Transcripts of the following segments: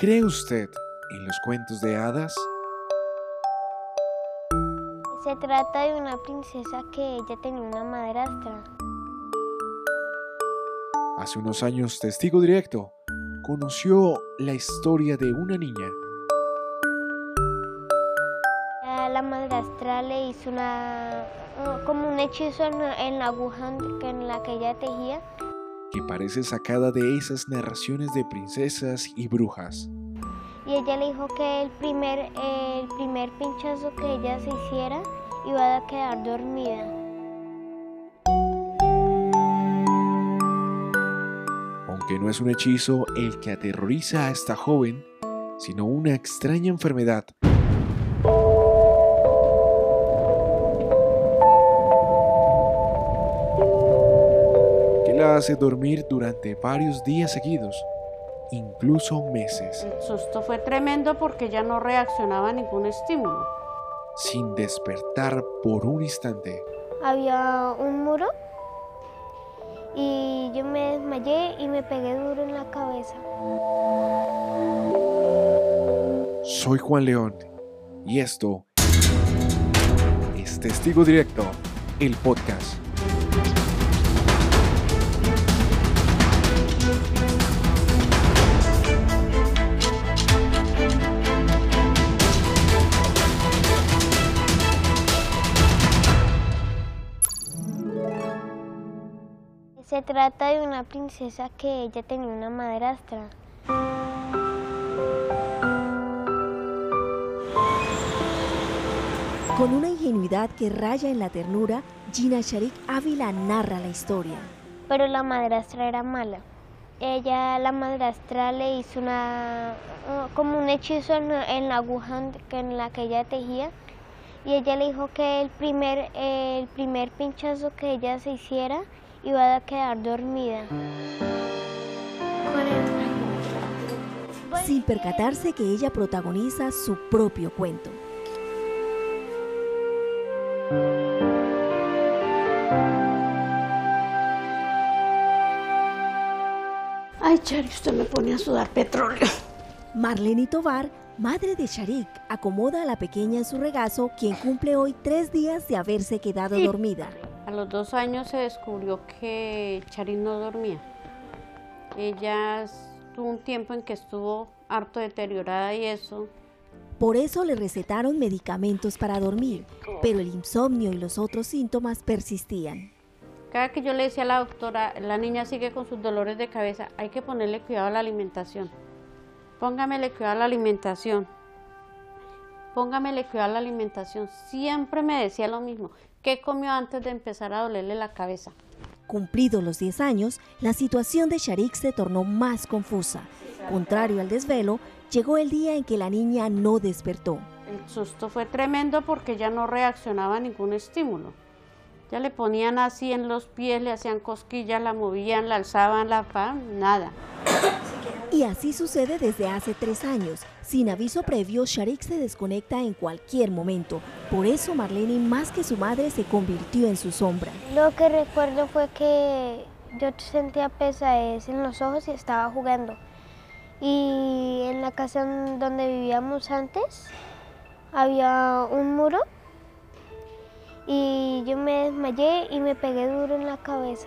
¿Cree usted en los cuentos de hadas? Se trata de una princesa que ella tenía una madrastra. Hace unos años, Testigo Directo conoció la historia de una niña. La madrastra le hizo una como un hechizo en, en la aguja en la que ella tejía. Que parece sacada de esas narraciones de princesas y brujas. Y ella le dijo que el primer, el primer pinchazo que ella se hiciera iba a quedar dormida. Aunque no es un hechizo el que aterroriza a esta joven, sino una extraña enfermedad la hace dormir durante varios días seguidos, incluso meses. El susto fue tremendo porque ya no reaccionaba a ningún estímulo. Sin despertar por un instante. Había un muro y yo me desmayé y me pegué duro en la cabeza. Soy Juan León y esto es Testigo Directo, el podcast. Se trata de una princesa que ella tenía una madrastra. Con una ingenuidad que raya en la ternura, Gina Sharik Ávila narra la historia. Pero la madrastra era mala. Ella, la madrastra, le hizo una como un hechizo en, en la aguja en la que ella tejía y ella le dijo que el primer, el primer pinchazo que ella se hiciera iba a quedar dormida. Sin percatarse que ella protagoniza su propio cuento. Ay, Chari, usted me pone a sudar petróleo. Marlene Tovar, madre de Sharik, acomoda a la pequeña en su regazo, quien cumple hoy tres días de haberse quedado dormida. A los dos años se descubrió que Charik no dormía. Ella tuvo un tiempo en que estuvo harto deteriorada y eso. Por eso le recetaron medicamentos para dormir, pero el insomnio y los otros síntomas persistían. Cada que yo le decía a la doctora, la niña sigue con sus dolores de cabeza, hay que ponerle cuidado a la alimentación. Póngamele cuidado a la alimentación. Póngamele cuidado a la alimentación. Siempre me decía lo mismo. ¿Qué comió antes de empezar a dolerle la cabeza? Cumplidos los 10 años, la situación de Sharik se tornó más confusa. Contrario al desvelo, llegó el día en que la niña no despertó. El susto fue tremendo porque ya no reaccionaba a ningún estímulo. Ya le ponían así en los pies, le hacían cosquillas, la movían, la alzaban, la pan, nada. Y así sucede desde hace tres años. Sin aviso previo, Sharik se desconecta en cualquier momento. Por eso Marlene, más que su madre, se convirtió en su sombra. Lo que recuerdo fue que yo sentía pesadez en los ojos y estaba jugando. Y en la casa donde vivíamos antes había un muro y yo me desmayé y me pegué duro en la cabeza.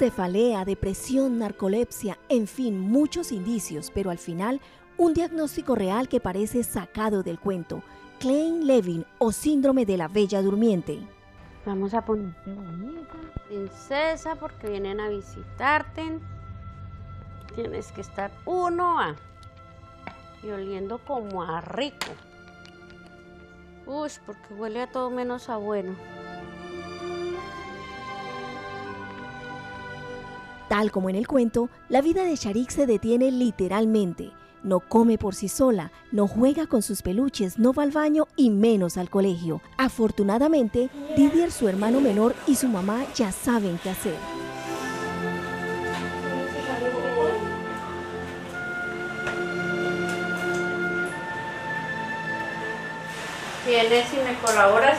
Cefalea, depresión, narcolepsia, en fin, muchos indicios, pero al final un diagnóstico real que parece sacado del cuento. Klein-Levin o síndrome de la bella durmiente. Vamos a ponerte bonita, princesa, porque vienen a visitarte. Tienes que estar uno a y oliendo como a rico. Uy, porque huele a todo menos a bueno. Tal como en el cuento, la vida de Sharik se detiene literalmente. No come por sí sola, no juega con sus peluches, no va al baño y menos al colegio. Afortunadamente, Didier, su hermano menor, y su mamá ya saben qué hacer. Vienes y me colaboras.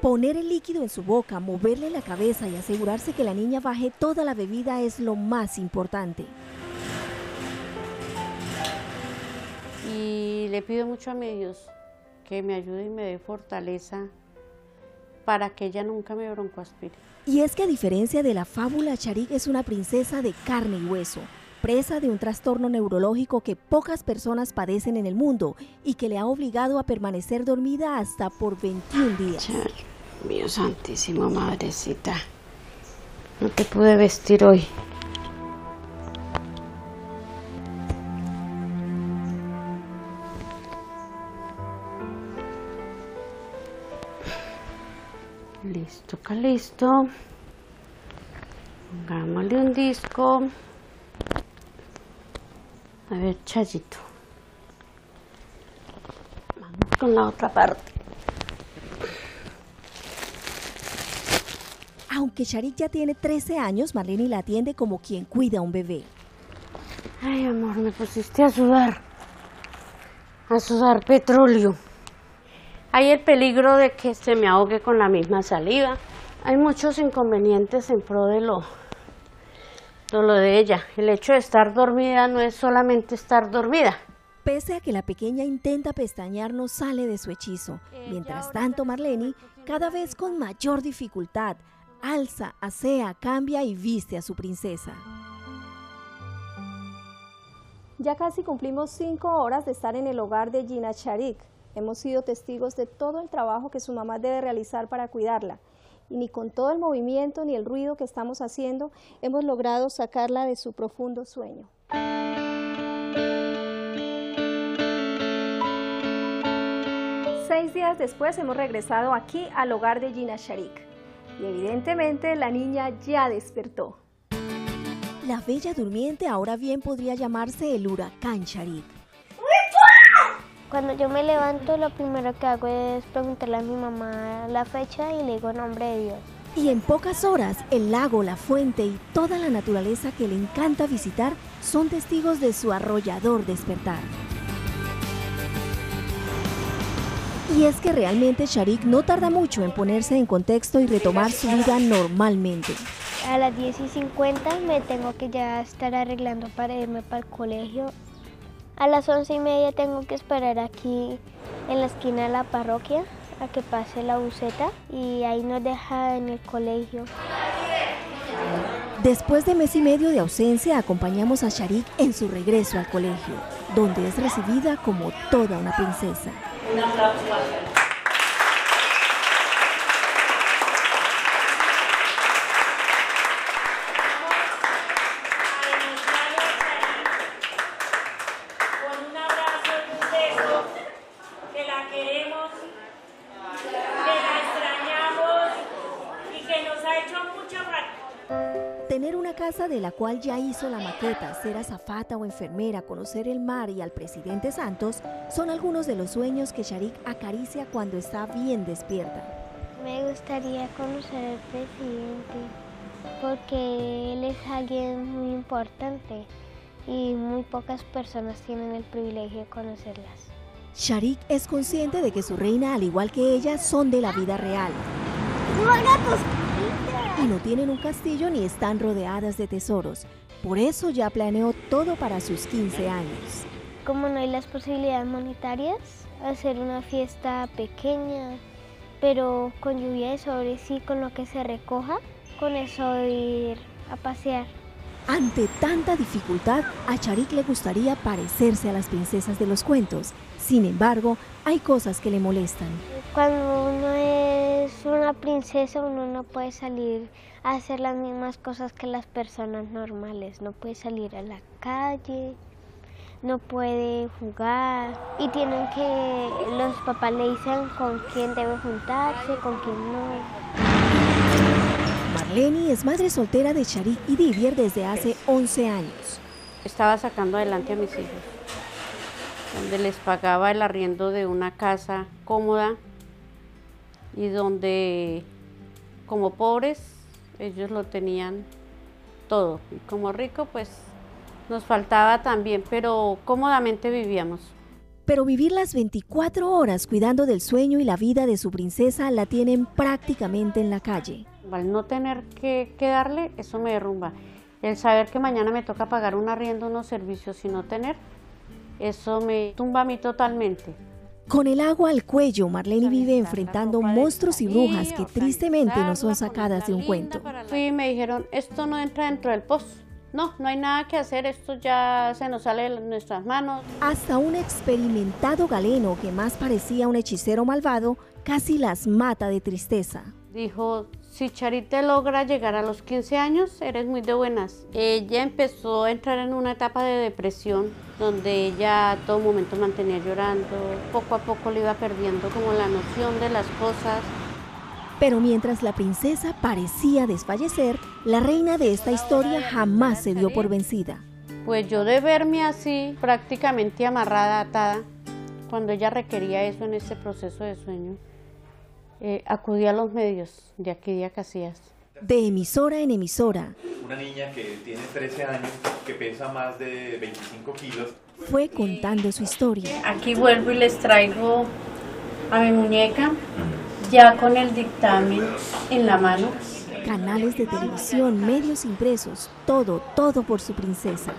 Poner el líquido en su boca, moverle la cabeza y asegurarse que la niña baje toda la bebida es lo más importante. Y le pido mucho a mi Dios que me ayude y me dé fortaleza para que ella nunca me broncoaspire. Y es que a diferencia de la fábula, Charik es una princesa de carne y hueso, presa de un trastorno neurológico que pocas personas padecen en el mundo y que le ha obligado a permanecer dormida hasta por 21 días. mío santísimo, madrecita, no te pude vestir hoy. Listo, acá listo. Pongámosle un disco. A ver, Chayito. Vamos con la otra parte. Aunque Sharik ya tiene 13 años, Marlene la atiende como quien cuida a un bebé. Ay, amor, me pusiste a sudar. A sudar petróleo. Hay el peligro de que se me ahogue con la misma saliva. Hay muchos inconvenientes en pro de lo, de lo de ella. El hecho de estar dormida no es solamente estar dormida. Pese a que la pequeña intenta pestañear, no sale de su hechizo. Mientras tanto, Marlene, cada vez con mayor dificultad, alza, asea, cambia y viste a su princesa. Ya casi cumplimos cinco horas de estar en el hogar de Gina Charik. Hemos sido testigos de todo el trabajo que su mamá debe realizar para cuidarla. Ni con todo el movimiento ni el ruido que estamos haciendo hemos logrado sacarla de su profundo sueño. Seis días después hemos regresado aquí al hogar de Gina Sharik. Y evidentemente la niña ya despertó. La bella durmiente ahora bien podría llamarse el huracán Sharik. Cuando yo me levanto, lo primero que hago es preguntarle a mi mamá la fecha y le digo nombre de Dios. Y en pocas horas, el lago, la fuente y toda la naturaleza que le encanta visitar son testigos de su arrollador despertar. Y es que realmente Sharik no tarda mucho en ponerse en contexto y retomar su vida normalmente. A las 10 y 50 me tengo que ya estar arreglando para irme para el colegio. A las 11 y media tengo que esperar aquí en la esquina de la parroquia a que pase la buceta y ahí nos deja en el colegio. Después de mes y medio de ausencia, acompañamos a Sharik en su regreso al colegio, donde es recibida como toda una princesa. La cual ya hizo la maqueta, ser azafata o enfermera, conocer el mar y al presidente Santos son algunos de los sueños que Sharik acaricia cuando está bien despierta. Me gustaría conocer al presidente porque él es alguien muy importante y muy pocas personas tienen el privilegio de conocerlas. Sharik es consciente de que su reina, al igual que ella, son de la vida real. Y no tienen un castillo ni están rodeadas de tesoros. Por eso ya planeó todo para sus 15 años. Como no hay las posibilidades monetarias, hacer una fiesta pequeña, pero con lluvia de sobre sí, con lo que se recoja, con eso ir a pasear. Ante tanta dificultad, a Sharik le gustaría parecerse a las princesas de los cuentos. Sin embargo, hay cosas que le molestan. Cuando uno es una princesa, uno no puede salir a hacer las mismas cosas que las personas normales. No puede salir a la calle, no puede jugar y tienen que, los papás le dicen con quién debe juntarse, con quién no. Marlene es madre soltera de Sharik y Didier desde hace 11 años. Estaba sacando adelante a mis hijos, donde les pagaba el arriendo de una casa cómoda y donde como pobres ellos lo tenían todo y como rico pues nos faltaba también, pero cómodamente vivíamos. Pero vivir las 24 horas cuidando del sueño y la vida de su princesa la tienen prácticamente en la calle. Al no tener que, que darle, eso me derrumba. El saber que mañana me toca pagar un arriendo, unos servicios y no tener, eso me tumba a mí totalmente. Con el agua al cuello, Marlene vive enfrentando monstruos y brujas que tristemente no son sacadas de un cuento. Fui y me dijeron, esto no entra dentro del pozo. No, no hay nada que hacer, esto ya se nos sale de nuestras manos. Hasta un experimentado galeno que más parecía un hechicero malvado casi las mata de tristeza. Dijo, si Charite logra llegar a los 15 años, eres muy de buenas. Ella empezó a entrar en una etapa de depresión donde ella a todo momento mantenía llorando, poco a poco le iba perdiendo como la noción de las cosas. Pero mientras la princesa parecía desfallecer, la reina de esta historia jamás se dio por vencida. Pues yo de verme así, prácticamente amarrada, atada, cuando ella requería eso en ese proceso de sueño, eh, acudí a los medios de aquí de Casillas. De emisora en emisora. Una niña que tiene 13 años, que pesa más de 25 kilos. Fue contando su historia. Aquí vuelvo y les traigo a mi muñeca, ya con el dictamen en la mano. Canales de televisión, medios impresos, todo, todo por su princesa.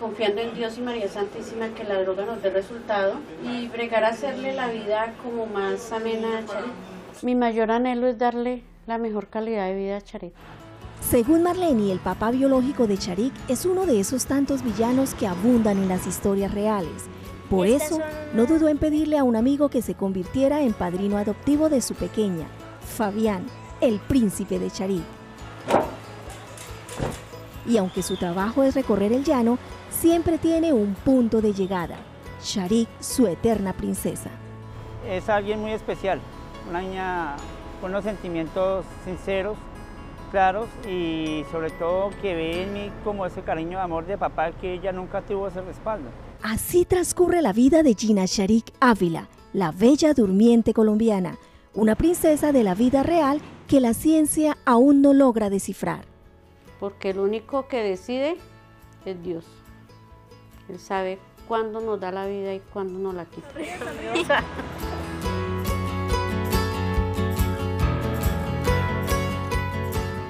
Confiando en Dios y María Santísima que la droga nos dé resultado y bregar a hacerle la vida como más amena a. Mi mayor anhelo es darle la mejor calidad de vida a Charit. Según Marlene, el papá biológico de Charik es uno de esos tantos villanos que abundan en las historias reales. Por eso, no dudó en pedirle a un amigo que se convirtiera en padrino adoptivo de su pequeña, Fabián, el príncipe de Charik. Y aunque su trabajo es recorrer el llano, siempre tiene un punto de llegada. Charik, su eterna princesa. Es alguien muy especial, una niña con unos sentimientos sinceros, claros y sobre todo que ve en mí como ese cariño de amor de papá que ella nunca tuvo ese respaldo. Así transcurre la vida de Gina Sharik Ávila, la bella durmiente colombiana, una princesa de la vida real que la ciencia aún no logra descifrar. Porque el único que decide es Dios. Él sabe cuándo nos da la vida y cuándo nos la quita.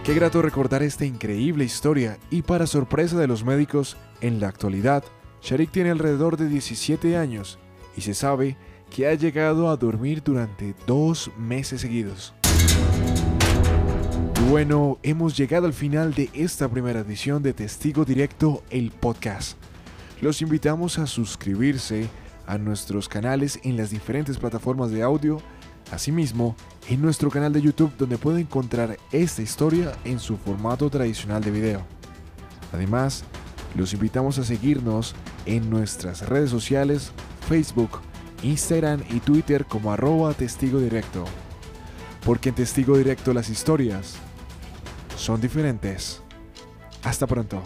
Qué grato recordar esta increíble historia y para sorpresa de los médicos, en la actualidad, Sharik tiene alrededor de 17 años y se sabe que ha llegado a dormir durante dos meses seguidos. Bueno, hemos llegado al final de esta primera edición de Testigo Directo, el podcast. Los invitamos a suscribirse a nuestros canales en las diferentes plataformas de audio Asimismo, en nuestro canal de YouTube donde puede encontrar esta historia en su formato tradicional de video. Además, los invitamos a seguirnos en nuestras redes sociales, Facebook, Instagram y Twitter como arroba testigo directo. Porque en testigo directo las historias son diferentes. Hasta pronto.